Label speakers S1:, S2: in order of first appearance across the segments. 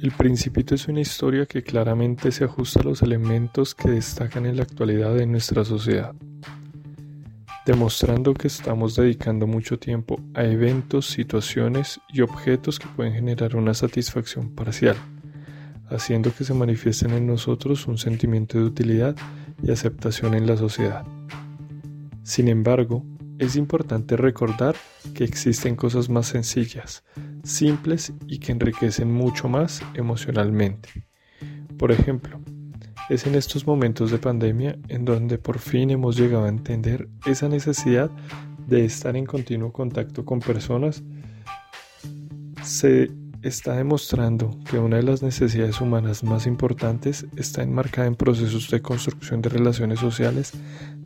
S1: El Principito es una historia que claramente se ajusta a los elementos que destacan en la actualidad de nuestra sociedad, demostrando que estamos dedicando mucho tiempo a eventos, situaciones y objetos que pueden generar una satisfacción parcial, haciendo que se manifiesten en nosotros un sentimiento de utilidad y aceptación en la sociedad. Sin embargo, es importante recordar que existen cosas más sencillas, simples y que enriquecen mucho más emocionalmente. Por ejemplo, es en estos momentos de pandemia en donde por fin hemos llegado a entender esa necesidad de estar en continuo contacto con personas. Se está demostrando que una de las necesidades humanas más importantes está enmarcada en procesos de construcción de relaciones sociales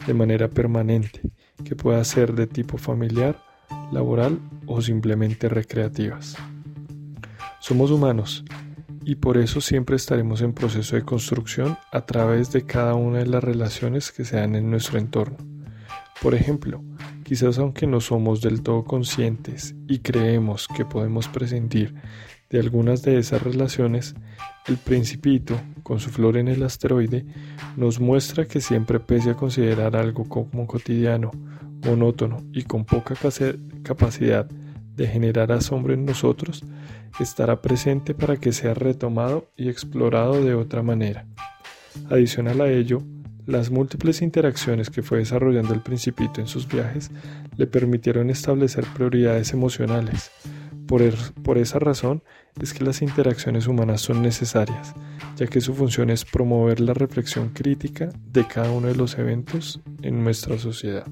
S1: de manera permanente, que pueda ser de tipo familiar, laboral o simplemente recreativas. Somos humanos y por eso siempre estaremos en proceso de construcción a través de cada una de las relaciones que se dan en nuestro entorno. Por ejemplo, quizás aunque no somos del todo conscientes y creemos que podemos prescindir de algunas de esas relaciones, el principito, con su flor en el asteroide, nos muestra que siempre pese a considerar algo como cotidiano monótono y con poca capacidad de generar asombro en nosotros, estará presente para que sea retomado y explorado de otra manera. Adicional a ello, las múltiples interacciones que fue desarrollando el principito en sus viajes le permitieron establecer prioridades emocionales. Por, por, esa razón es que las interacciones humanas son necesarias, ya que su función es promover la reflexión crítica de cada uno de los eventos en nuestra sociedad.